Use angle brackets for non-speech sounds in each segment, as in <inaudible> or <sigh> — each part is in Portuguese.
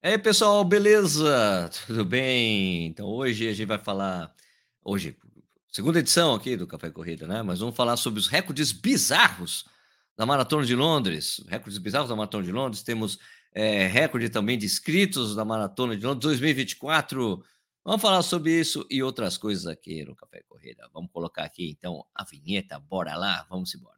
E aí, pessoal, beleza? Tudo bem? Então, hoje a gente vai falar. Hoje, segunda edição aqui do Café Corrida, né? Mas vamos falar sobre os recordes bizarros da Maratona de Londres. Recordes bizarros da Maratona de Londres. Temos é, recorde também de inscritos da Maratona de Londres 2024. Vamos falar sobre isso e outras coisas aqui no Café Corrida. Vamos colocar aqui então a vinheta. Bora lá, vamos embora.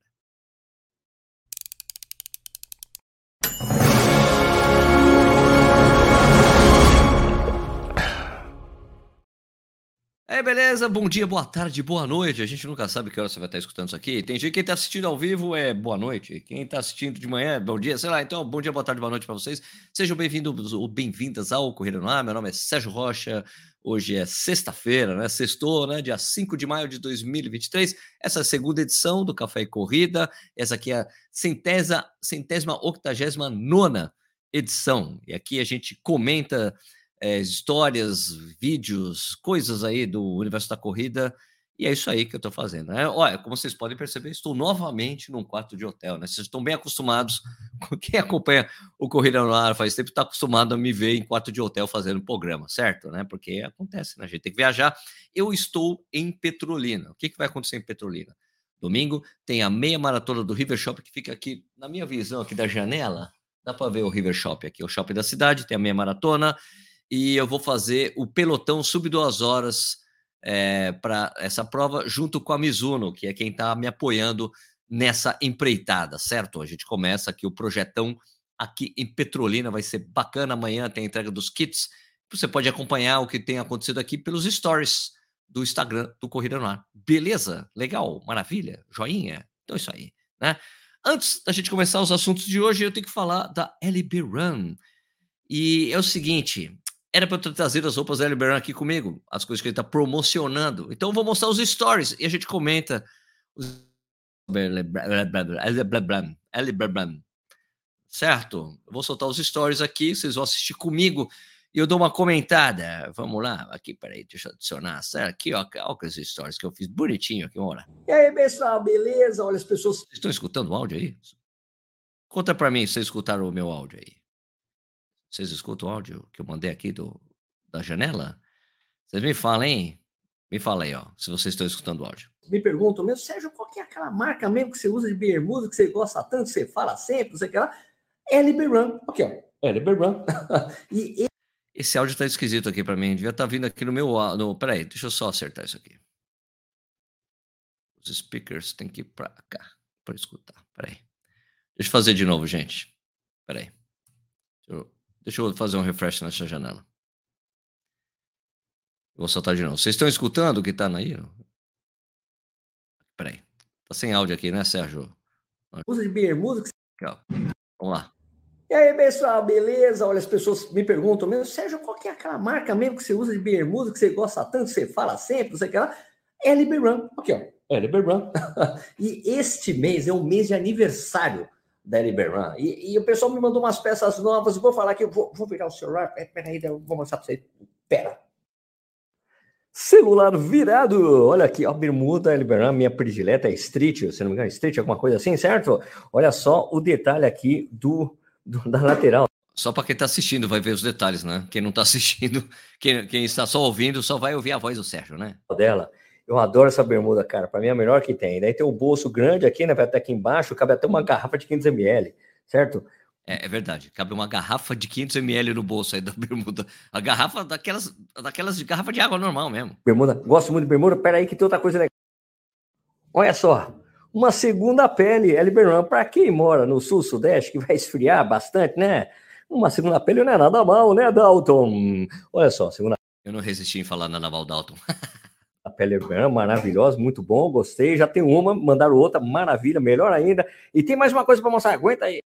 É, beleza? Bom dia, boa tarde, boa noite. A gente nunca sabe que hora você vai estar escutando isso aqui. Tem gente que está assistindo ao vivo é boa noite. Quem está assistindo de manhã é bom dia, sei lá. Então, bom dia, boa tarde, boa noite para vocês. Sejam bem-vindos ou bem-vindas ao Corrida no Ar. Meu nome é Sérgio Rocha. Hoje é sexta-feira, né? Sextou, né? Dia 5 de maio de 2023. Essa é a segunda edição do Café e Corrida. Essa aqui é a centésima, centésima octagésima nona edição. E aqui a gente comenta é, histórias, vídeos, coisas aí do universo da corrida. E é isso aí que eu estou fazendo. Né? Olha, como vocês podem perceber, estou novamente num quarto de hotel. Né? Vocês estão bem acostumados. <laughs> Quem acompanha o Corrida no Ar faz tempo está acostumado a me ver em quarto de hotel fazendo programa, certo? Né? Porque acontece, né? A gente tem que viajar. Eu estou em Petrolina. O que, que vai acontecer em Petrolina? Domingo tem a meia maratona do River Shop que fica aqui na minha visão aqui da janela. Dá para ver o River Shop aqui, o shopping da cidade, tem a meia maratona e eu vou fazer o pelotão sub duas horas é, eh, para essa prova, junto com a Mizuno, que é quem está me apoiando nessa empreitada, certo? A gente começa aqui o projetão aqui em Petrolina, vai ser bacana. Amanhã tem a entrega dos kits. Você pode acompanhar o que tem acontecido aqui pelos stories do Instagram do Corrida no Ar. Beleza? Legal? Maravilha? Joinha? Então é isso aí, né? Antes da gente começar os assuntos de hoje, eu tenho que falar da LB Run. E é o seguinte, era para eu trazer as roupas da Liberan aqui comigo, as coisas que ele está promocionando. Então eu vou mostrar os stories e a gente comenta. Certo? Eu vou soltar os stories aqui, vocês vão assistir comigo e eu dou uma comentada. Vamos lá, aqui, peraí, deixa eu adicionar. Certo? Aqui, ó, olha os stories que eu fiz bonitinho aqui, olha. E aí, pessoal, beleza? Olha as pessoas. Vocês estão escutando o áudio aí? Conta para mim se vocês escutaram o meu áudio aí. Vocês escutam o áudio que eu mandei aqui do, da janela? Vocês me hein? Me fala aí, ó, se vocês estão escutando o áudio. Me perguntam mesmo, Sérgio, qual que é aquela marca mesmo que você usa de bermuda, que você gosta tanto, que você fala sempre, não sei o que lá? LB Run. Aqui, ó. LB Run. <laughs> e, Esse áudio tá esquisito aqui para mim. Devia estar tá vindo aqui no meu. No... Peraí, deixa eu só acertar isso aqui. Os speakers tem que ir para cá para escutar. Peraí. Deixa eu fazer de novo, gente. Peraí. Deixa eu Deixa eu fazer um refresh nessa janela. Vou soltar de novo. Vocês estão escutando o que está aí? Peraí. Tá sem áudio aqui, né, Sérgio? Usa de bermuda. Aqui, Vamos lá. E aí, pessoal, beleza? Olha, as pessoas me perguntam mesmo, Sérgio, qual que é aquela marca mesmo que você usa de bermuda, que você gosta tanto, você fala sempre, não sei o que lá? LB Run. Aqui, ó. LB Run. <laughs> e este mês é o mês de aniversário da Liberan. E, e, o pessoal me mandou umas peças novas. Vou falar aqui, vou, vou virar o celular. Peraí, eu vou mostrar para vocês. Pera. Celular virado. Olha aqui, a bermuda Liberan, minha predileta é Street, se não me engano, Street, alguma coisa assim, certo? Olha só o detalhe aqui do, do da lateral. Só para quem está assistindo vai ver os detalhes, né? Quem não está assistindo, <laughs> quem, quem está só ouvindo, só vai ouvir a voz do Sérgio, né? Dela. Eu adoro essa bermuda, cara. Para mim é a melhor que tem. Daí tem o bolso grande aqui, né? Até aqui embaixo, cabe até uma garrafa de 500 ml, certo? É, é, verdade. Cabe uma garrafa de 500 ml no bolso aí da <laughs> bermuda. A garrafa daquelas, daquelas de garrafa de água normal mesmo. Bermuda. Gosto muito de bermuda. Pera aí que tem outra coisa legal. Olha só. Uma segunda pele, Eliberan, para quem mora no sul, sudeste, que vai esfriar bastante, né? Uma segunda pele não é nada mal, né, Dalton? Olha só, segunda. Eu não resisti em falar nada mal, Dalton. <laughs> a pele é maravilhosa, muito bom, gostei. Já tem uma, mandaram outra, maravilha, melhor ainda. E tem mais uma coisa para mostrar, aguenta aí.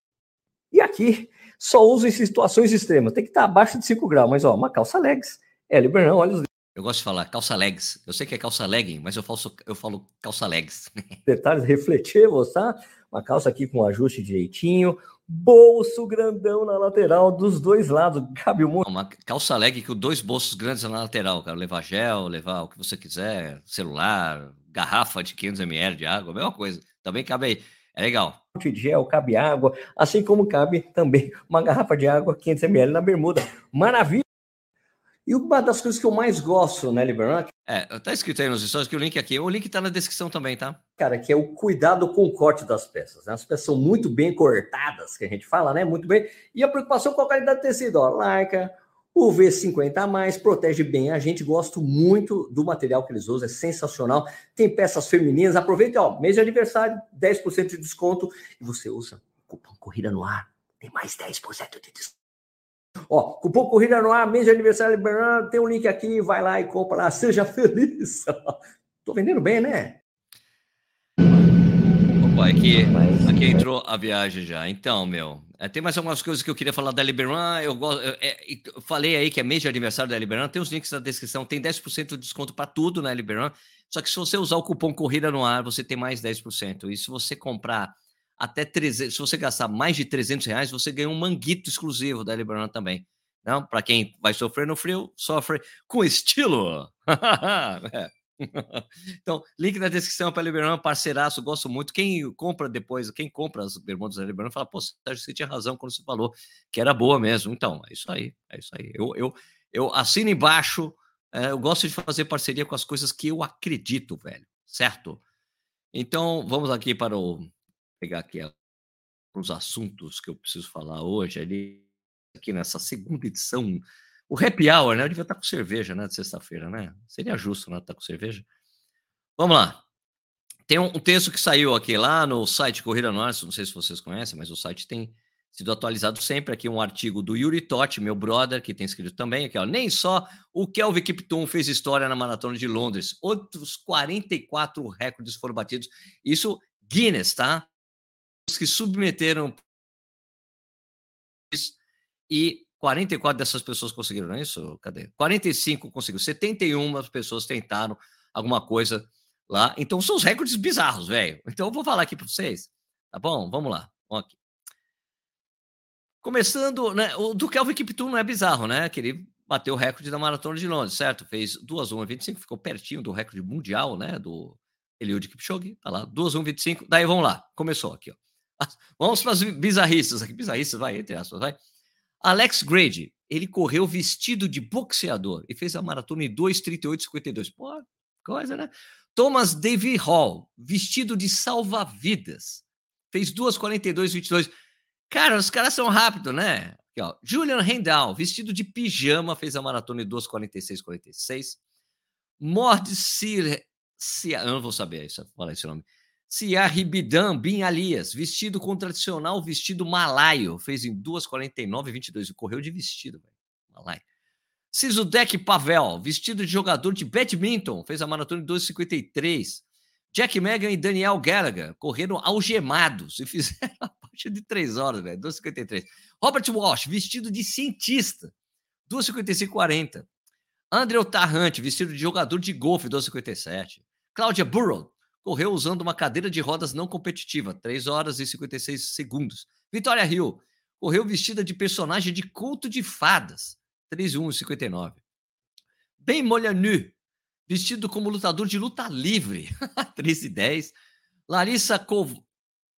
E aqui, só uso em situações extremas. Tem que estar abaixo de 5 graus, mas ó, uma calça legs. É, Liberão, olha os eu gosto de falar calça legs. Eu sei que é calça legging, mas eu falo, eu falo calça legs. <laughs> Detalhes refletivos, tá? Uma calça aqui com ajuste direitinho, bolso grandão na lateral dos dois lados. Cabe um Uma calça leg com dois bolsos grandes na lateral, cara. Levar gel, levar o que você quiser, celular, garrafa de 500 ml de água, mesma coisa. Também cabe aí. É legal. de gel, cabe água, assim como cabe também uma garrafa de água 500ml na bermuda. Maravilha! E uma das coisas que eu mais gosto, né, Liberan? É, tá escrito aí nos stories que o link aqui, o link tá na descrição também, tá? Cara, que é o cuidado com o corte das peças. Né? As peças são muito bem cortadas, que a gente fala, né? Muito bem. E a preocupação com a qualidade do tecido, ó, Laika, o V50 a mais protege bem a gente. Gosto muito do material que eles usam, é sensacional. Tem peças femininas. Aproveita, ó, mês de aniversário, 10% de desconto. E você usa o cupom Corrida no Ar, tem mais 10% de desconto. Ó, cupom Corrida no Ar, mês de aniversário liberando, tem um link aqui, vai lá e compra lá, <laughs> seja feliz. Tô vendendo bem, né? Opa, aqui, aqui entrou a viagem já. Então, meu, é, tem mais algumas coisas que eu queria falar da Liberan. Eu, gosto, eu, é, eu falei aí que é mês de aniversário da Liberan. Tem os links na descrição. Tem 10% de desconto para tudo na Liberan. Só que se você usar o cupom Corrida no Ar, você tem mais 10%. E se você comprar até 300, se você gastar mais de 300 reais, você ganha um manguito exclusivo da Liberan também. Não, para quem vai sofrer no frio, sofre com estilo. <laughs> é. <laughs> então, link na descrição para Liberan, parceiraço, gosto muito. Quem compra depois, quem compra as bermudas da Liberan, fala, pô, você tinha razão quando você falou que era boa mesmo. Então, é isso aí, é isso aí. Eu, eu, eu assino embaixo, é, eu gosto de fazer parceria com as coisas que eu acredito, velho, certo? Então, vamos aqui para o pegar aqui os assuntos que eu preciso falar hoje, ali, aqui nessa segunda edição. O happy hour, né? Eu devia estar com cerveja, né? De sexta-feira, né? Seria justo, né? Estar com cerveja. Vamos lá. Tem um, texto que saiu aqui lá no site Corrida Norte, não sei se vocês conhecem, mas o site tem sido atualizado sempre. Aqui um artigo do Yuri Totti, meu brother, que tem escrito também aqui, ó. Nem só o Kelvin Kiptum fez história na maratona de Londres, outros 44 recordes foram batidos. Isso Guinness, tá? Que submeteram e 44 dessas pessoas conseguiram, não é isso? Cadê? 45 conseguiram, 71 pessoas tentaram alguma coisa lá. Então são os recordes bizarros, velho. Então eu vou falar aqui para vocês, tá bom? Vamos lá. Vamos aqui. Começando, né? O do Kelvin Kiptum não é bizarro, né? Que ele bateu o recorde da maratona de Londres, certo? Fez 2 1 25, ficou pertinho do recorde mundial, né? Do Eliud Kipchoge, tá lá, 2 1 25. Daí vamos lá. Começou aqui, ó. <laughs> Vamos para as bizarrices aqui. Bizarrices, vai, entre aspas, vai. Alex Grady, ele correu vestido de boxeador e fez a maratona em 2,38,52. Pô, coisa, né? Thomas Davy Hall, vestido de salva-vidas, fez 2,42,22. Cara, os caras são rápidos, né? Aqui, ó. Julian Rendal, vestido de pijama, fez a maratona em 2,46,46. Mord Sir... Eu não vou saber isso, falar esse nome. Siarribidan Bin Alias, vestido com tradicional vestido malaio, fez em 2,49 e 22, correu de vestido, velho. Malaio. Sizudek Pavel, vestido de jogador de badminton, fez a maratona em 2,53. Jack Megan e Daniel Gallagher correram algemados e <laughs> fizeram a parte de 3 horas, velho, 2,53. Robert Walsh, vestido de cientista, 2,55,40. André Tarrante, vestido de jogador de golfe, 2,57. Cláudia Burrow, correu usando uma cadeira de rodas não competitiva, 3 horas e 56 segundos. Vitória Hill correu vestida de personagem de culto de fadas, 3 1 e 59. Ben Molyneux, vestido como lutador de luta livre, <laughs> 3 e 10. Larissa Kov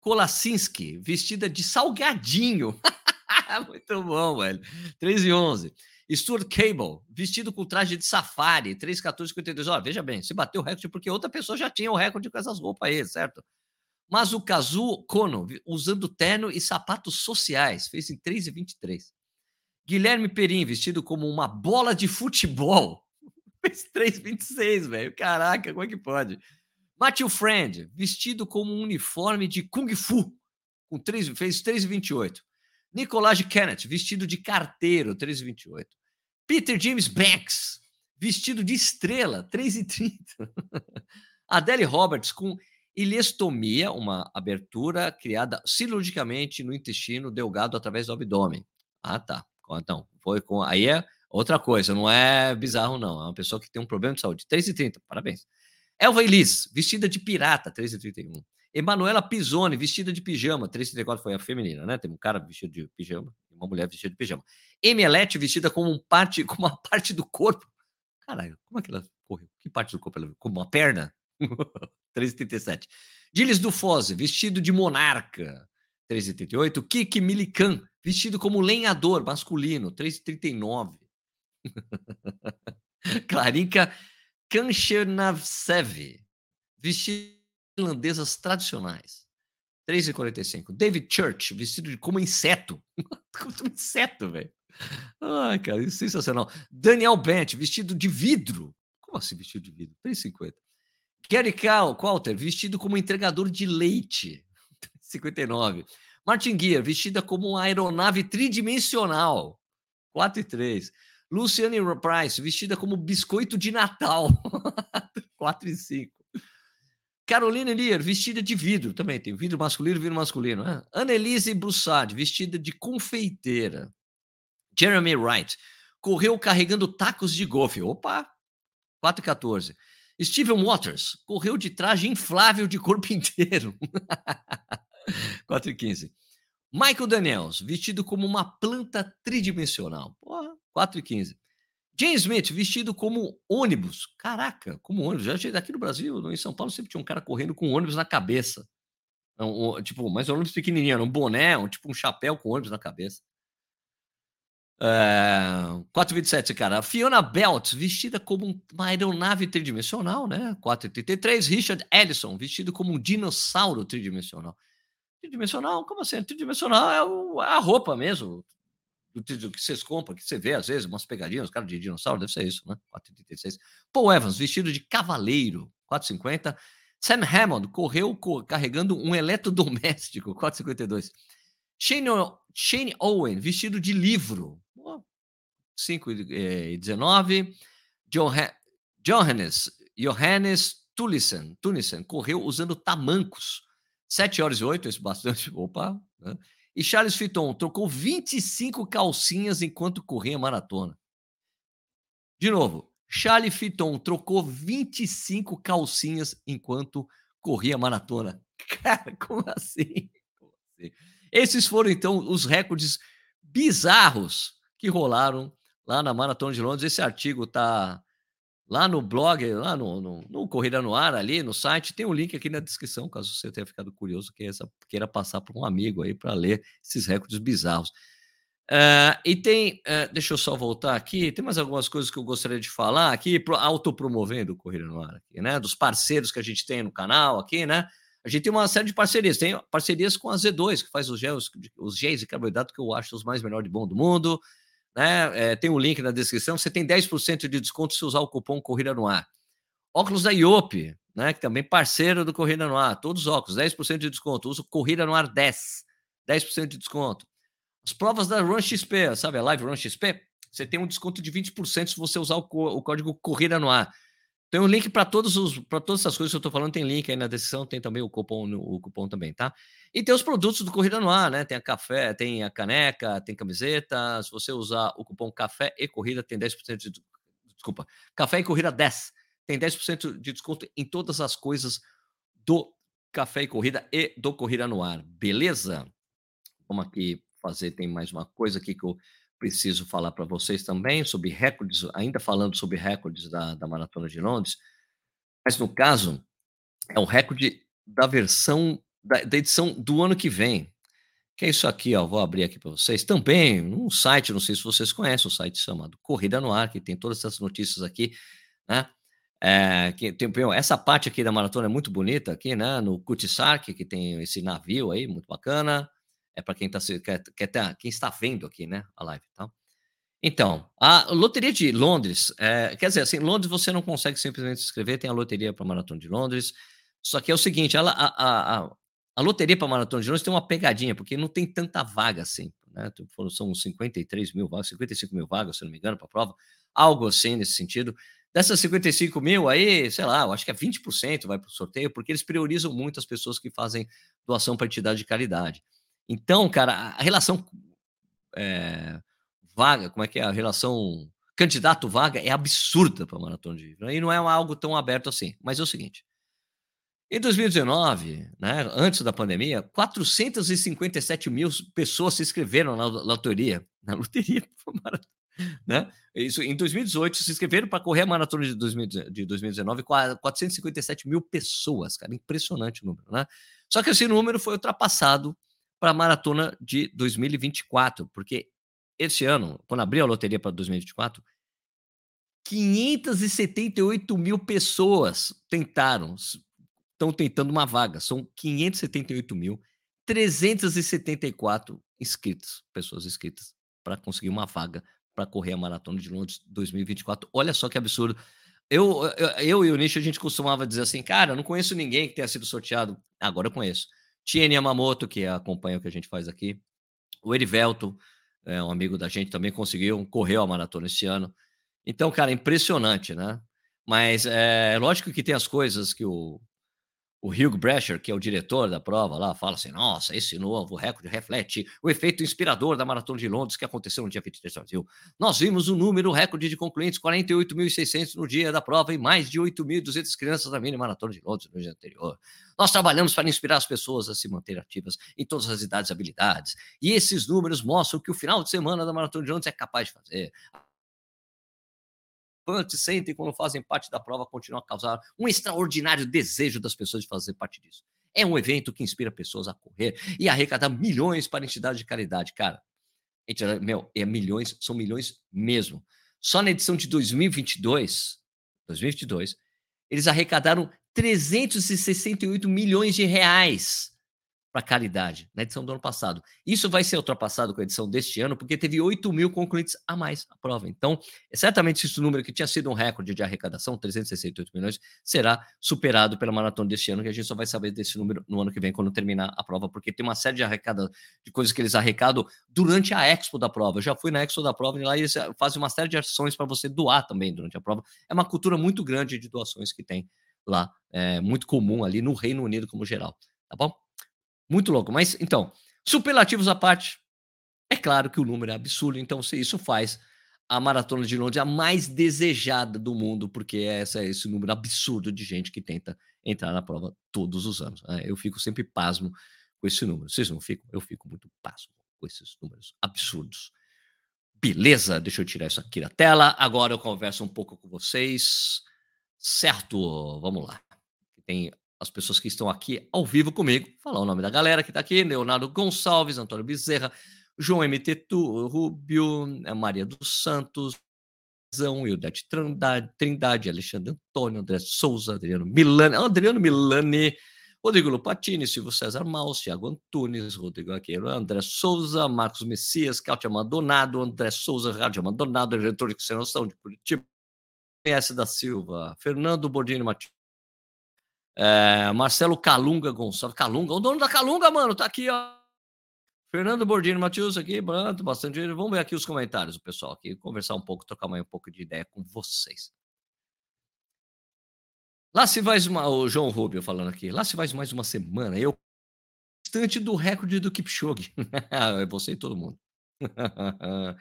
Kolasinski, vestida de salgadinho. <laughs> Muito bom, velho. 3 e 11. Stuart Cable, vestido com traje de safari, 3,14,52. Olha, veja bem, se bateu o recorde porque outra pessoa já tinha o recorde com essas roupas aí, certo? Mas o Kazu Kono, usando terno e sapatos sociais, fez em 3,23. Guilherme Perim, vestido como uma bola de futebol, <laughs> fez 3,26, velho. Caraca, como é que pode? Matthew Friend, vestido como um uniforme de Kung Fu, com 3, fez 3,28. Nicolás Kenneth, vestido de carteiro, 3,28. Peter James Banks, vestido de estrela, 3,30. <laughs> Adele Roberts, com ilestomia, uma abertura criada cirurgicamente no intestino delgado através do abdômen. Ah, tá. Então, foi com. Aí é outra coisa, não é bizarro, não. É uma pessoa que tem um problema de saúde. 3,30, parabéns. Elva Elis, vestida de pirata, 3,31. Emanuela Pisoni, vestida de pijama. 334 foi a feminina, né? Tem um cara vestido de pijama e uma mulher vestida de pijama. Emelete vestida como um parte, com uma parte do corpo. Caralho, como é que ela correu? Que parte do corpo ela viu? Como uma perna? 337. Diles do Foze, vestido de monarca, 3,38. Kiki Milican, vestido como lenhador masculino, 3,39. <laughs> Clarinka Kanchenavsev, vestido irlandesas tradicionais, 3,45. David Church, vestido de como inseto. <laughs> como inseto, velho. Ai, cara, isso é sensacional. Daniel Bent, vestido de vidro. Como assim vestido de vidro? 3,50. Gary Walter, vestido como entregador de leite. <laughs> 59. Martin Gear, vestida como uma aeronave tridimensional. 4 e 3. Luciane Price, vestida como biscoito de Natal. <laughs> 4 e 5. Carolina Lear, vestida de vidro. Também tem vidro masculino vidro masculino. Né? Annelise Broussard, vestida de confeiteira. Jeremy Wright, correu carregando tacos de golfe. Opa! 4 e 14. Steven Waters correu de traje inflável de corpo <laughs> inteiro. 4 e 15. Michael Daniels, vestido como uma planta tridimensional. Porra, 4 e 15. James Smith, vestido como ônibus. Caraca, como ônibus. Já achei daqui no Brasil, em São Paulo, sempre tinha um cara correndo com um ônibus na cabeça. Um, um, tipo, mas um ônibus pequenininho, um boné, um, tipo um chapéu com ônibus na cabeça. É, 4,27, cara. Fiona Belt, vestida como uma aeronave tridimensional, né? 4,33. Richard Ellison, vestido como um dinossauro tridimensional. Tridimensional? Como assim? Tridimensional é, é a roupa mesmo. Do, do, que vocês compram, que você vê às vezes, umas pegadinhas, cara de dinossauro, deve ser isso, né? 4,36. Paul Evans, vestido de cavaleiro. 4,50. Sam Hammond correu co carregando um eletrodoméstico. 4,52. Shane, Shane Owen, vestido de livro. 5 e 19. Johannes, Johannes Tulissen correu usando tamancos. 7 horas e 8, esse bastante. <laughs> Opa! Né? E Charles Fitton trocou 25 calcinhas enquanto corria maratona. De novo, Charles Fitton trocou 25 calcinhas enquanto corria maratona. <laughs> Cara, como assim? como assim? Esses foram então os recordes bizarros que rolaram lá na Maratona de Londres. Esse artigo tá lá no blog, lá no, no, no, Corrida no Ar, ali no site. Tem um link aqui na descrição, caso você tenha ficado curioso, que essa, queira passar para um amigo aí para ler esses recordes bizarros. Uh, e tem, uh, deixa eu só voltar aqui, tem mais algumas coisas que eu gostaria de falar aqui, pro, autopromovendo o Corrida no Ar, aqui, né? Dos parceiros que a gente tem no canal aqui, né? A gente tem uma série de parcerias, tem parcerias com a Z2, que faz os gels, os géis de carboidrato que eu acho os mais melhores de bom do mundo né? É, tem o um link na descrição. Você tem 10% de desconto se usar o cupom Corrida no Ar. Óculos da IOP, né? Que também parceiro do Corrida no Ar. Todos os óculos, 10% de desconto. Usa o Corrida no Ar 10. 10% de desconto. As provas da Run XP, sabe a Live Run XP? Você tem um desconto de 20% se você usar o, o código Corrida no Ar. Tem um link para todos os para todas essas coisas que eu estou falando, tem link aí na descrição, tem também o cupom, o cupom também, tá? E tem os produtos do Corrida no Ar, né? Tem a café, tem a caneca, tem camiseta. Se você usar o cupom Café e Corrida, tem 10% de desculpa, Café e Corrida 10. Tem 10% de desconto em todas as coisas do Café e Corrida e do Corrida no Ar. Beleza? Vamos aqui fazer, tem mais uma coisa aqui que eu preciso falar para vocês também sobre recordes, ainda falando sobre recordes da, da Maratona de Londres, mas no caso é o recorde da versão da, da, edição do ano que vem. Que é isso aqui, ó, vou abrir aqui para vocês. Também um site, não sei se vocês conhecem, o um site chamado Corrida no Ar, que tem todas essas notícias aqui, né? É, que tem, essa parte aqui da maratona é muito bonita aqui, né? No Kutisark, que tem esse navio aí, muito bacana. É para quem, tá, quer, tá, quem está vendo aqui, né? A live, tá? Então, a loteria de Londres, é, quer dizer, assim, Londres você não consegue simplesmente se inscrever, tem a loteria para Maratona de Londres. Só que é o seguinte, ela, a, a, a, loteria para Maratona de Londres tem uma pegadinha, porque não tem tanta vaga assim. Né? São 53 mil vagas, 55 mil vagas, se não me engano, para a prova. Algo assim nesse sentido. Dessas 55 mil aí, sei lá, eu acho que é 20% vai para o sorteio, porque eles priorizam muito as pessoas que fazem doação para entidade de caridade. Então, cara, a relação é, vaga, como é que é? A relação candidato-vaga é absurda para a maratona de E não é algo tão aberto assim. Mas é o seguinte: em 2019, né, antes da pandemia, 457 mil pessoas se inscreveram na loteria. <laughs> Na loteria. <laughs> né? Isso em 2018 se inscreveram para correr a maratona de, 2019 457 mil pessoas, cara, impressionante o número, né? Só que esse número foi ultrapassado para a maratona de 2024, porque esse ano, quando abriu a loteria para 2024, 578 mil pessoas tentaram, estão tentando uma vaga. São 578.374 inscritos, pessoas inscritas, para conseguir uma vaga para correr a Maratona de Londres 2024. Olha só que absurdo. Eu, eu, eu e o Nish, a gente costumava dizer assim, cara, eu não conheço ninguém que tenha sido sorteado. Agora eu conheço. Tiene Yamamoto, que acompanha o que a gente faz aqui. O Erivelto, é, um amigo da gente, também conseguiu, correu a maratona esse ano. Então, cara, impressionante, né? Mas é lógico que tem as coisas que o, o Hugh Brecher, que é o diretor da prova lá, fala assim: nossa, esse novo recorde reflete o efeito inspirador da Maratona de Londres que aconteceu no dia 23 de abril. Nós vimos o um número recorde de concluintes, 48.600 no dia da prova e mais de 8.200 crianças na mini Maratona de Londres no dia anterior. Nós trabalhamos para inspirar as pessoas a se manter ativas em todas as idades e habilidades. E esses números mostram que o final de semana da Maratona de Londres é capaz de fazer participantes sentem quando fazem parte da prova continuam a causar um extraordinário desejo das pessoas de fazer parte disso. É um evento que inspira pessoas a correr e arrecadar milhões para entidades de caridade, cara. Meu, é milhões, são milhões mesmo. Só na edição de 2022, 2022, eles arrecadaram 368 milhões de reais para caridade na edição do ano passado. Isso vai ser ultrapassado com a edição deste ano, porque teve 8 mil concluintes a mais a prova. Então, certamente esse número que tinha sido um recorde de arrecadação, 368 milhões, será superado pela maratona deste ano, que a gente só vai saber desse número no ano que vem, quando terminar a prova, porque tem uma série de arrecada de coisas que eles arrecadam durante a expo da prova. Eu já fui na expo da prova e lá eles fazem uma série de ações para você doar também durante a prova. É uma cultura muito grande de doações que tem lá, é muito comum ali no Reino Unido como geral, tá bom? Muito louco. Mas, então, superlativos à parte, é claro que o número é absurdo. Então, se isso faz a Maratona de Londres a mais desejada do mundo, porque é essa, esse número absurdo de gente que tenta entrar na prova todos os anos. Né? Eu fico sempre pasmo com esse número. Vocês não ficam? Eu fico muito pasmo com esses números absurdos. Beleza, deixa eu tirar isso aqui da tela. Agora eu converso um pouco com vocês. Certo, vamos lá. Tem as pessoas que estão aqui ao vivo comigo. Falar o nome da galera que está aqui: Leonardo Gonçalves, Antônio Bezerra, João MT tu, Rubio, eh, Maria dos Santos, Ildete Trindade, Trindade, Alexandre Antônio, André Souza, Adriano Milani, Adriano Milani, Rodrigo Lupatini, Silvio César Maus, Thiago Antunes, Rodrigo Aqueiro, André Souza, Marcos Messias, Cátia Maldonado, André Souza, Rádio Maldonado, diretor de Noção de Curitiba, S. da Silva, Fernando Bordini Matias, é, Marcelo Calunga Gonçalves. Calunga, o dono da Calunga, mano, tá aqui, ó. Fernando Bordini Matheus aqui, pronto, bastante. Vamos ver aqui os comentários do pessoal aqui, conversar um pouco, trocar mais um pouco de ideia com vocês. Lá se vai uma, o João Rubio falando aqui, lá se vai mais uma semana, eu distante do recorde do Kipchoge. <laughs> é você e todo mundo. <laughs>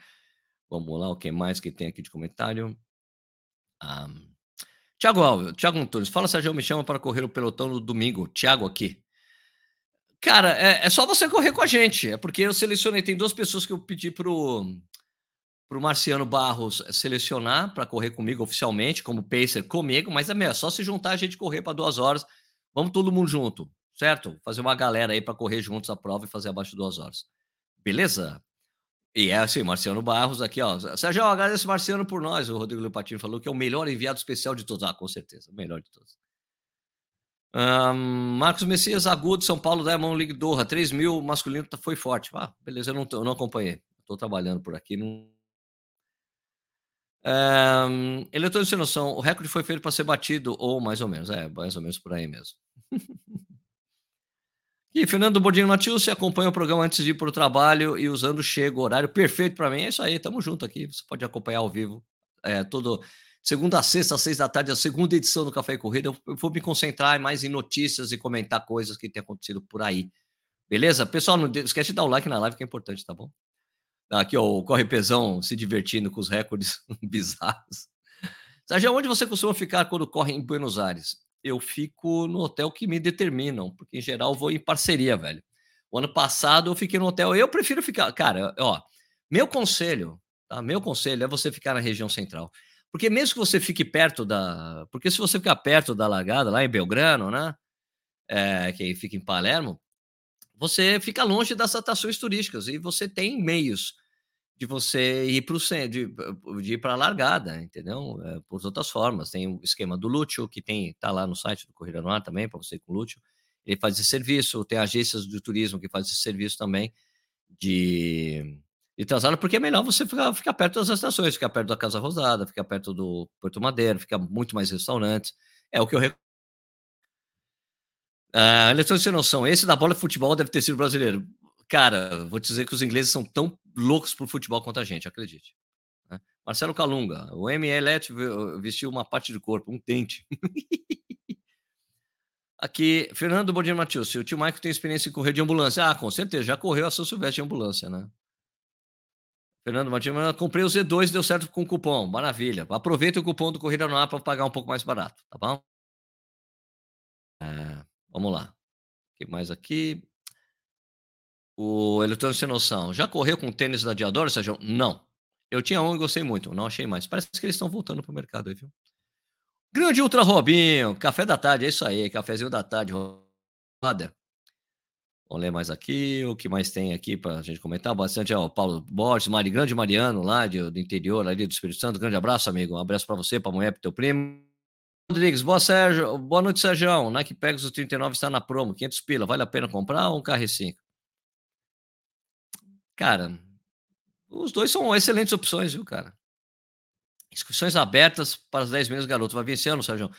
Vamos lá, o que mais que tem aqui de comentário? Um, ah, Tiago Alves, Tiago Antunes, fala Sérgio, me chama para correr o pelotão no domingo. Tiago aqui. Cara, é, é, só você correr com a gente. É porque eu selecionei, tem duas pessoas que eu pedi pro, pro Marciano Barros selecionar para correr comigo oficialmente, como pacer comigo, mas é, é só se juntar a gente correr para duas horas. Vamos todo mundo junto, certo? Fazer uma galera aí para correr juntos a prova e fazer abaixo de duas horas. Beleza? E é assim, Marciano Barros aqui, ó. Sérgio, agradeço Marciano por nós. O Rodrigo Lepatino falou que é o melhor enviado especial de todos. Ah, com certeza, o melhor de todos. Um, Marcos Messias, agudo, São Paulo, Diamond League Doha, 3 mil, masculino tá, foi forte. Ah, beleza, eu não, eu não acompanhei. Estou trabalhando por aqui. Não... Um, Eletrônico sem noção, o recorde foi feito para ser batido, ou mais ou menos, é, mais ou menos por aí mesmo. <laughs> E Fernando Bordino Matheus, você acompanha o programa antes de ir para o trabalho e usando chego, horário perfeito para mim. É isso aí, tamo junto aqui. Você pode acompanhar ao vivo. É, todo segunda a sexta, às seis da tarde, a segunda edição do Café e Corrida. Eu, vou me concentrar mais em notícias e comentar coisas que têm acontecido por aí. Beleza? Pessoal, não esquece de dar o like na live, que é importante, tá bom? Aqui, ó, o Corre Pesão se divertindo com os recordes <laughs> bizarros. Sérgio, onde você costuma ficar quando corre em Buenos Aires? Eu fico no hotel que me determinam, porque em geral vou em parceria, velho. O ano passado eu fiquei no hotel, eu prefiro ficar, cara, ó, meu conselho, Tá? Meu conselho é você ficar na região central. Porque mesmo que você fique perto da. Porque se você ficar perto da largada, lá em Belgrano, né? É, que fica em Palermo, você fica longe das atrações turísticas e você tem meios de você ir para o de, de ir para a largada, entendeu? É, por outras formas. Tem o esquema do Lúcio, que tem tá lá no site do Corrida no Ar também, para você ir com o Lúcio. Ele faz esse serviço, tem agências de turismo que fazem esse serviço também de, de translado, porque é melhor você ficar, ficar perto das estações, ficar perto da Casa Rosada, ficar perto do Porto Madeiro, ficar muito mais restaurantes. É o que eu recomendo. Ah, Eletrônico sem noção, esse da bola de futebol deve ter sido brasileiro. Cara, vou te dizer que os ingleses são tão loucos por futebol quanto a gente, acredite. Né? Marcelo Calunga, o MLET vestiu uma parte do corpo, um dente. <laughs> Aqui, Fernando Bordino Matheus, o tio Maico tem experiência em correr de ambulância. Ah, com certeza, já correu a São Silvestre de ambulância, né? Fernando Matheus, comprei o Z2 deu certo com cupom. Maravilha. Aproveita o cupom do Corrida no Ar para pagar um pouco mais barato, tá bom? É, vamos lá. O que mais aqui? O Eletrônico Sem Noção. Já correu com tênis da Diadora, Sérgio? Não. Eu tinha um e gostei muito, não achei mais. Parece que eles estão voltando para o mercado aí, viu? Grande Ultra Robinho, café da tarde, é isso aí, cafezinho da tarde, roda. Vamos ler mais aqui, o que mais tem aqui para a gente comentar bastante é o Paulo Borges, Mari, grande Mariano, lá de, do interior, ali do Espírito Santo, grande abraço, amigo, um abraço para você, para a mulher, para teu primo. Rodrigues, boa, Sérgio, boa noite, Sérgio, Nike Pegasus 39 está na promo, 500 pila, vale a pena comprar ou um KR5? Cara, os dois são excelentes opções, viu, cara? Inscrições abertas para os 10 meses, garoto. Vai ano, Sérgio?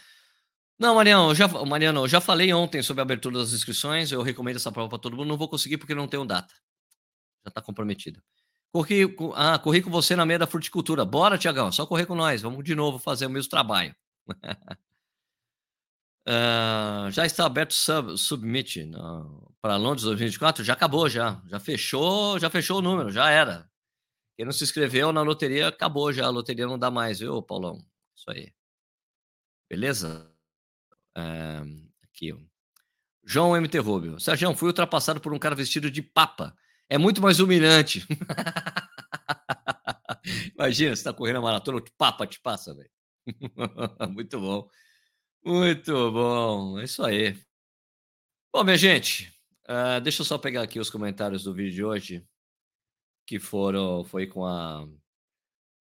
Não, Mariano, eu já, Mariano, eu já falei ontem sobre a abertura das inscrições. Eu recomendo essa prova para todo mundo. Não vou conseguir porque não tenho data. Já está comprometido. Corri, ah, corri com você na meia da fruticultura. Bora, Tiagão, só correr com nós. Vamos de novo fazer o mesmo trabalho. uh, <laughs> já está aberto sub, submit uh, para Londres 2024? Já acabou, já. Já fechou, já fechou o número, já era. Quem não se inscreveu na loteria, acabou já. A loteria não dá mais, viu, Paulão? Isso aí. Beleza? É, aqui. João MT Rubio. Sérgio, fui ultrapassado por um cara vestido de papa. É muito mais humilhante. <laughs> Imagina, você está correndo a maratona, o papa te passa, velho. <laughs> muito bom. Muito bom. É isso aí. Bom, minha gente, uh, deixa eu só pegar aqui os comentários do vídeo de hoje que foram foi com a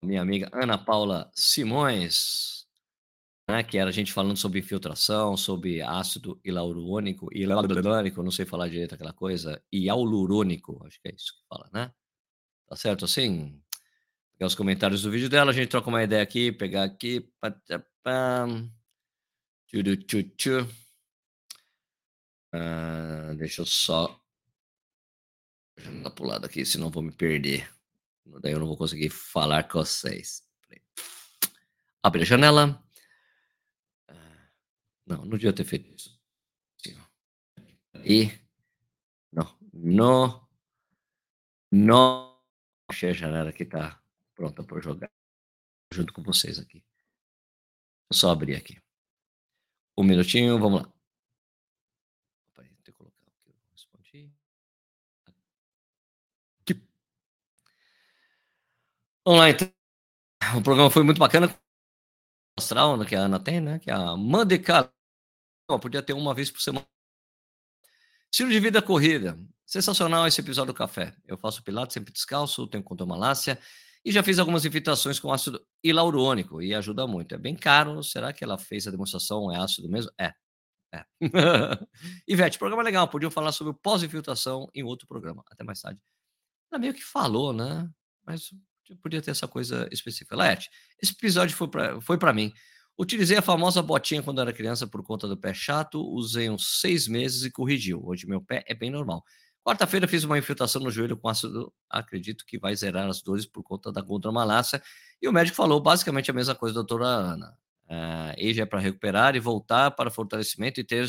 minha amiga Ana Paula Simões, né, que era a gente falando sobre infiltração, sobre ácido hialurônico, hialurônico, não sei falar direito aquela coisa, hialurônico, acho que é isso que fala, né? Tá certo assim? Pegar os comentários do vídeo dela, a gente troca uma ideia aqui, pegar aqui. Uh, deixa eu só Deixa eu dar lado aqui, senão vou me perder. Daí eu não vou conseguir falar com vocês. Abre a janela. Ah, não, não devia ter feito isso. E. Não, não. Não. Achei a janela que tá pronta para jogar. Junto com vocês aqui. Vou só abrir aqui. Um minutinho, vamos lá. Vamos lá, então. O programa foi muito bacana. Astral, né, que a Ana tem, né? Que é a Mandeca. Podia ter uma vez por semana. Estilo de vida corrida. Sensacional esse episódio do café. Eu faço pilates sempre descalço, tenho contomalácia e já fiz algumas infiltrações com ácido hialurônico e ajuda muito. É bem caro. Será que ela fez a demonstração? É ácido mesmo? É. É. <laughs> Ivete, programa legal. Podiam falar sobre pós-infiltração em outro programa. Até mais tarde. Ela meio que falou, né? Mas podia ter essa coisa específica. Laerte, esse episódio foi para foi mim. Utilizei a famosa botinha quando era criança por conta do pé chato, usei uns seis meses e corrigiu. Hoje meu pé é bem normal. Quarta-feira fiz uma infiltração no joelho com ácido, acredito que vai zerar as dores por conta da gondromalácia. E o médico falou basicamente a mesma coisa, doutora Ana. Uh, Eja é para recuperar e voltar para fortalecimento e ter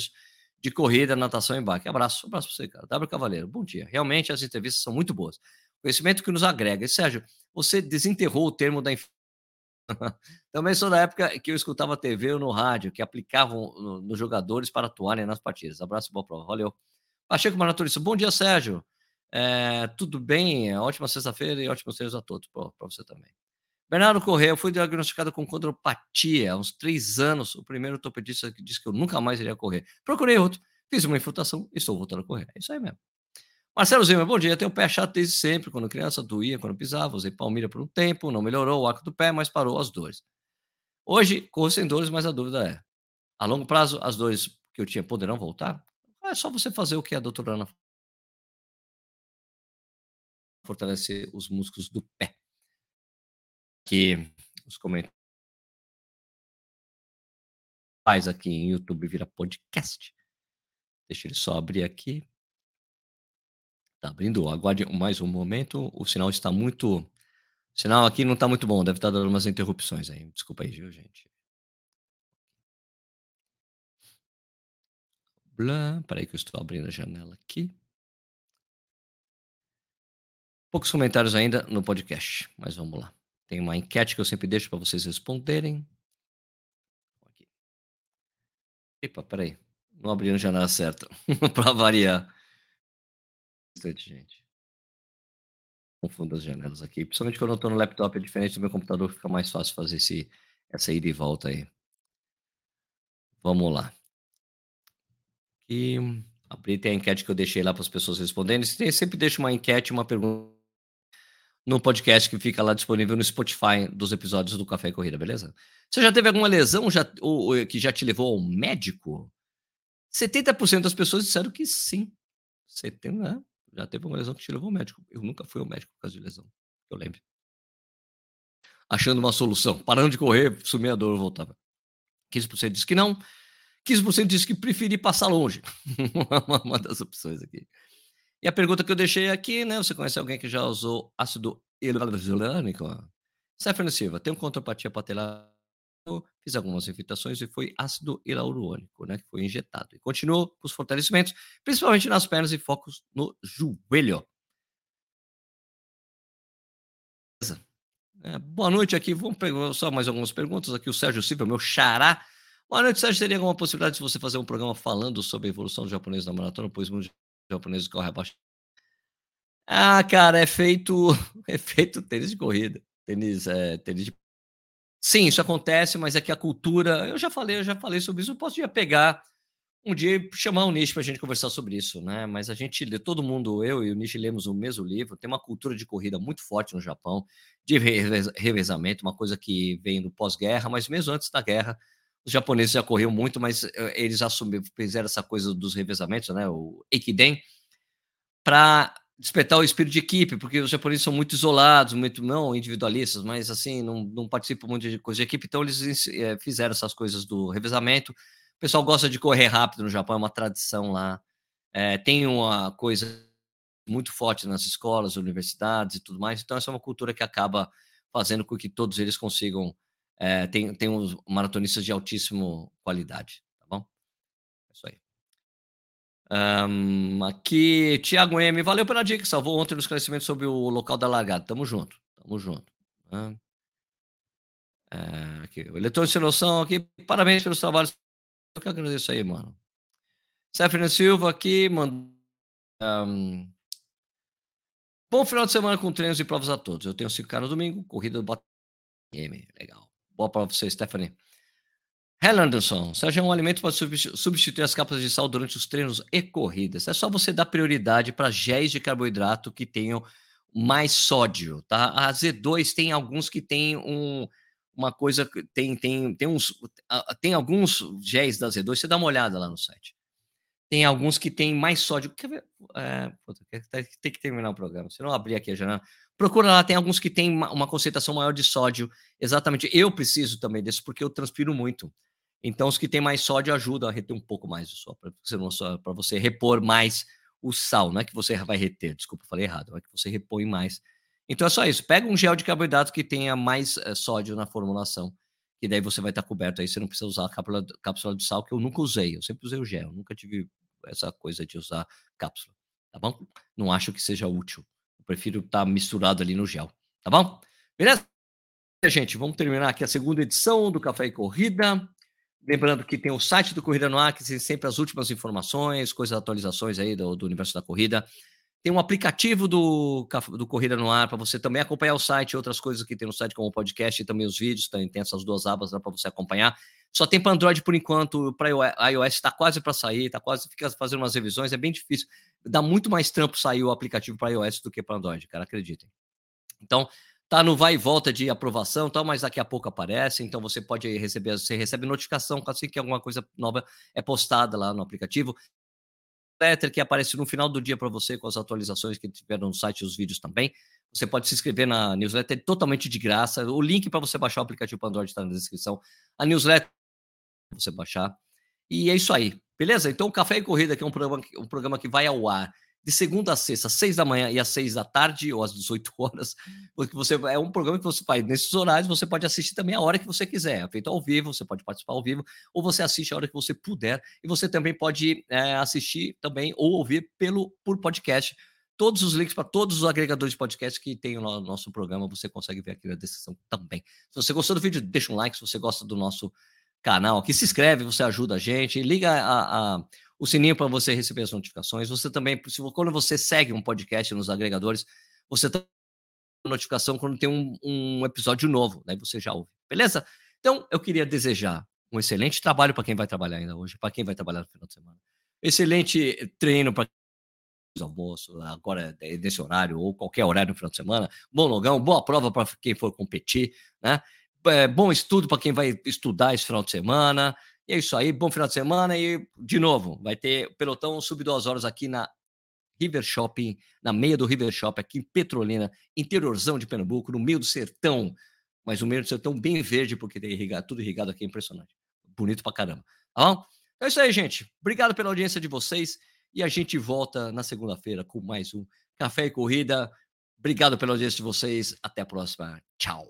de corrida, natação e embarque. Abraço, abraço para você, cara. W Cavaleiro, bom dia. Realmente as entrevistas são muito boas. Conhecimento que nos agrega. E, Sérgio, você desenterrou o termo da <laughs> Também sou da época que eu escutava TV ou no rádio, que aplicavam nos no jogadores para atuarem nas partidas. Abraço, boa prova. Valeu. Pacheco Maraturista, bom dia, Sérgio. É, tudo bem, é ótima sexta-feira e ótimos treinos a todos, para você também. Bernardo Correia, eu fui diagnosticado com condropatia há uns três anos. O primeiro ortopedista que disse que eu nunca mais iria correr. Procurei outro, fiz uma infiltração e estou voltando a correr. É isso aí mesmo. Marcelo Zima, bom dia. Tenho o pé chato desde sempre. Quando criança, doía quando pisava. Usei palmilha por um tempo, não melhorou o arco do pé, mas parou as dores. Hoje, corro sem dores, mas a dúvida é: a longo prazo, as dores que eu tinha poderão voltar? É só você fazer o que a doutora Ana fortalecer os músculos do pé. Que os comentários faz aqui em YouTube vira podcast. Deixa ele só abrir aqui. Tá abrindo, aguarde mais um momento. O sinal está muito. O sinal aqui não está muito bom, deve estar dando umas interrupções aí. Desculpa aí, viu, gente? Blá, peraí que eu estou abrindo a janela aqui. Poucos comentários ainda no podcast, mas vamos lá. Tem uma enquete que eu sempre deixo para vocês responderem. Epa, peraí. Não abri a janela certa. <laughs> para variar. Bastante gente. Confundo as janelas aqui. Principalmente quando eu estou no laptop, é diferente do meu computador, fica mais fácil fazer esse, essa ida e volta aí. Vamos lá. E abri tem a enquete que eu deixei lá para as pessoas responderem. Sempre deixo uma enquete, uma pergunta no podcast que fica lá disponível no Spotify dos episódios do Café e Corrida, beleza? Você já teve alguma lesão já, ou, ou, que já te levou ao médico? 70% das pessoas disseram que sim. 70, né? Já teve uma lesão que te levou ao médico. Eu nunca fui ao médico por causa de lesão. Eu lembro. Achando uma solução. Parando de correr, sumia a dor, voltava. 15% disse que não. 15% disse que preferia passar longe. <laughs> uma das opções aqui. E a pergunta que eu deixei aqui, né? Você conhece alguém que já usou ácido hialurônico? Stephanie Silva, tem um contrapatia patelar, fiz algumas infiltrações e foi ácido hialurônico, né? Que foi injetado. E continuou com os fortalecimentos, principalmente nas pernas e focos no joelho. É, boa noite aqui. Vamos pegar só mais algumas perguntas aqui. O Sérgio Silva, meu xará. Boa noite, Sérgio. Teria alguma possibilidade de você fazer um programa falando sobre a evolução do japonês na maratona, pois muitos japoneses correm abaixo. Ah, cara, é feito, <laughs> é feito tênis de corrida, tênis, é, tênis de... Sim, isso acontece, mas é que a cultura, eu já falei, eu já falei sobre isso, eu posso ia pegar um dia chamar o Nishi para a gente conversar sobre isso, né? Mas a gente, todo mundo, eu e o Nishi lemos o mesmo livro, tem uma cultura de corrida muito forte no Japão, de revezamento, uma coisa que vem do pós-guerra, mas mesmo antes da guerra, os japoneses já corriam muito, mas eh, eles assumiram, fizeram essa coisa dos revezamentos, né? O Ekiden, para despertar o espírito de equipe, porque os japoneses são muito isolados, muito não individualistas, mas assim, não, não participam muito de coisa de equipe, então eles é, fizeram essas coisas do revezamento. O pessoal gosta de correr rápido no Japão, é uma tradição lá. É, tem uma coisa muito forte nas escolas, universidades e tudo mais, então essa é uma cultura que acaba fazendo com que todos eles consigam é, tem, tem uns maratonistas de altíssima qualidade, tá bom? É isso aí. Um, aqui, Thiago M. Valeu pela dica, salvou ontem no esclarecimento sobre o local da largada. Tamo junto, tamo junto. Né? É, aqui, o Eletrônico Sem Noção aqui, parabéns pelos trabalhos. Eu que agradeço aí, mano. Stephanie Silva aqui, mano. Um, bom final de semana com treinos e provas a todos. Eu tenho 5K no domingo, corrida do M. Legal. Boa para você, Stephanie. Helen Anderson, Sérgio um alimento para substituir as capas de sal durante os treinos e corridas. É só você dar prioridade para géis de carboidrato que tenham mais sódio, tá? A Z2 tem alguns que tem um, uma coisa, tem, tem, tem uns, tem alguns géis da Z2, você dá uma olhada lá no site. Tem alguns que tem mais sódio. Quer ver? É, tem que terminar o programa. Se não abrir aqui a janela. Procura lá, tem alguns que tem uma concentração maior de sódio. Exatamente. Eu preciso também desse, porque eu transpiro muito. Então, os que têm mais sódio ajudam a reter um pouco mais o sal, para você, você repor mais o sal. Não é que você vai reter, desculpa, falei errado, é que você repõe mais. Então é só isso. Pega um gel de carboidrato que tenha mais é, sódio na formulação, que daí você vai estar coberto. Aí você não precisa usar a cápsula, cápsula de sal, que eu nunca usei. Eu sempre usei o gel, nunca tive essa coisa de usar cápsula. Tá bom? Não acho que seja útil prefiro estar tá misturado ali no gel, tá bom? Beleza? Gente, vamos terminar aqui a segunda edição do Café e Corrida. Lembrando que tem o site do Corrida no Ar, que tem sempre as últimas informações, coisas, atualizações aí do, do universo da corrida. Tem um aplicativo do, do Corrida no Ar para você também acompanhar o site, outras coisas que tem no site, como o podcast e também os vídeos. Também tem essas duas abas para você acompanhar. Só tem para Android por enquanto, para iOS está quase para sair, está quase fica fazendo umas revisões, é bem difícil. Dá muito mais trampo sair o aplicativo para iOS do que para Android, cara, acreditem. Então, tá no vai e volta de aprovação, tal, mas daqui a pouco aparece, então você pode receber, você recebe notificação assim que alguma coisa nova é postada lá no aplicativo. Letter que aparece no final do dia para você com as atualizações que tiveram no site e os vídeos também. Você pode se inscrever na newsletter totalmente de graça. O link para você baixar o aplicativo para Android está na descrição. A newsletter você baixar. E é isso aí, beleza? Então, Café e Corrida, que é um programa, um programa que vai ao ar de segunda a sexta, às seis da manhã e às seis da tarde, ou às 18 horas, porque você é um programa que você faz nesses horários, você pode assistir também a hora que você quiser, é feito ao vivo, você pode participar ao vivo, ou você assiste a hora que você puder, e você também pode é, assistir também ou ouvir pelo por podcast. Todos os links para todos os agregadores de podcast que tem no nosso programa, você consegue ver aqui na descrição também. Se você gostou do vídeo, deixa um like. Se você gosta do nosso canal aqui, se inscreve, você ajuda a gente, liga a, a, o sininho para você receber as notificações. Você também, quando você segue um podcast nos agregadores, você tem notificação quando tem um, um episódio novo, daí você já ouve, beleza? Então, eu queria desejar um excelente trabalho para quem vai trabalhar ainda hoje, para quem vai trabalhar no final de semana. Excelente treino para almoço, agora nesse horário, ou qualquer horário no final de semana. Bom logão, boa prova para quem for competir, né? é, bom estudo para quem vai estudar esse final de semana. E é isso aí, bom final de semana. E, de novo, vai ter pelotão sub duas horas aqui na River Shopping, na meia do River Shopping, aqui em Petrolina, interiorzão de Pernambuco, no meio do sertão. Mas o meio do sertão bem verde, porque tem irrigado, tudo irrigado aqui, é impressionante. Bonito pra caramba. Tá bom? É isso aí, gente. Obrigado pela audiência de vocês. E a gente volta na segunda-feira com mais um Café e Corrida. Obrigado pela audiência de vocês. Até a próxima. Tchau.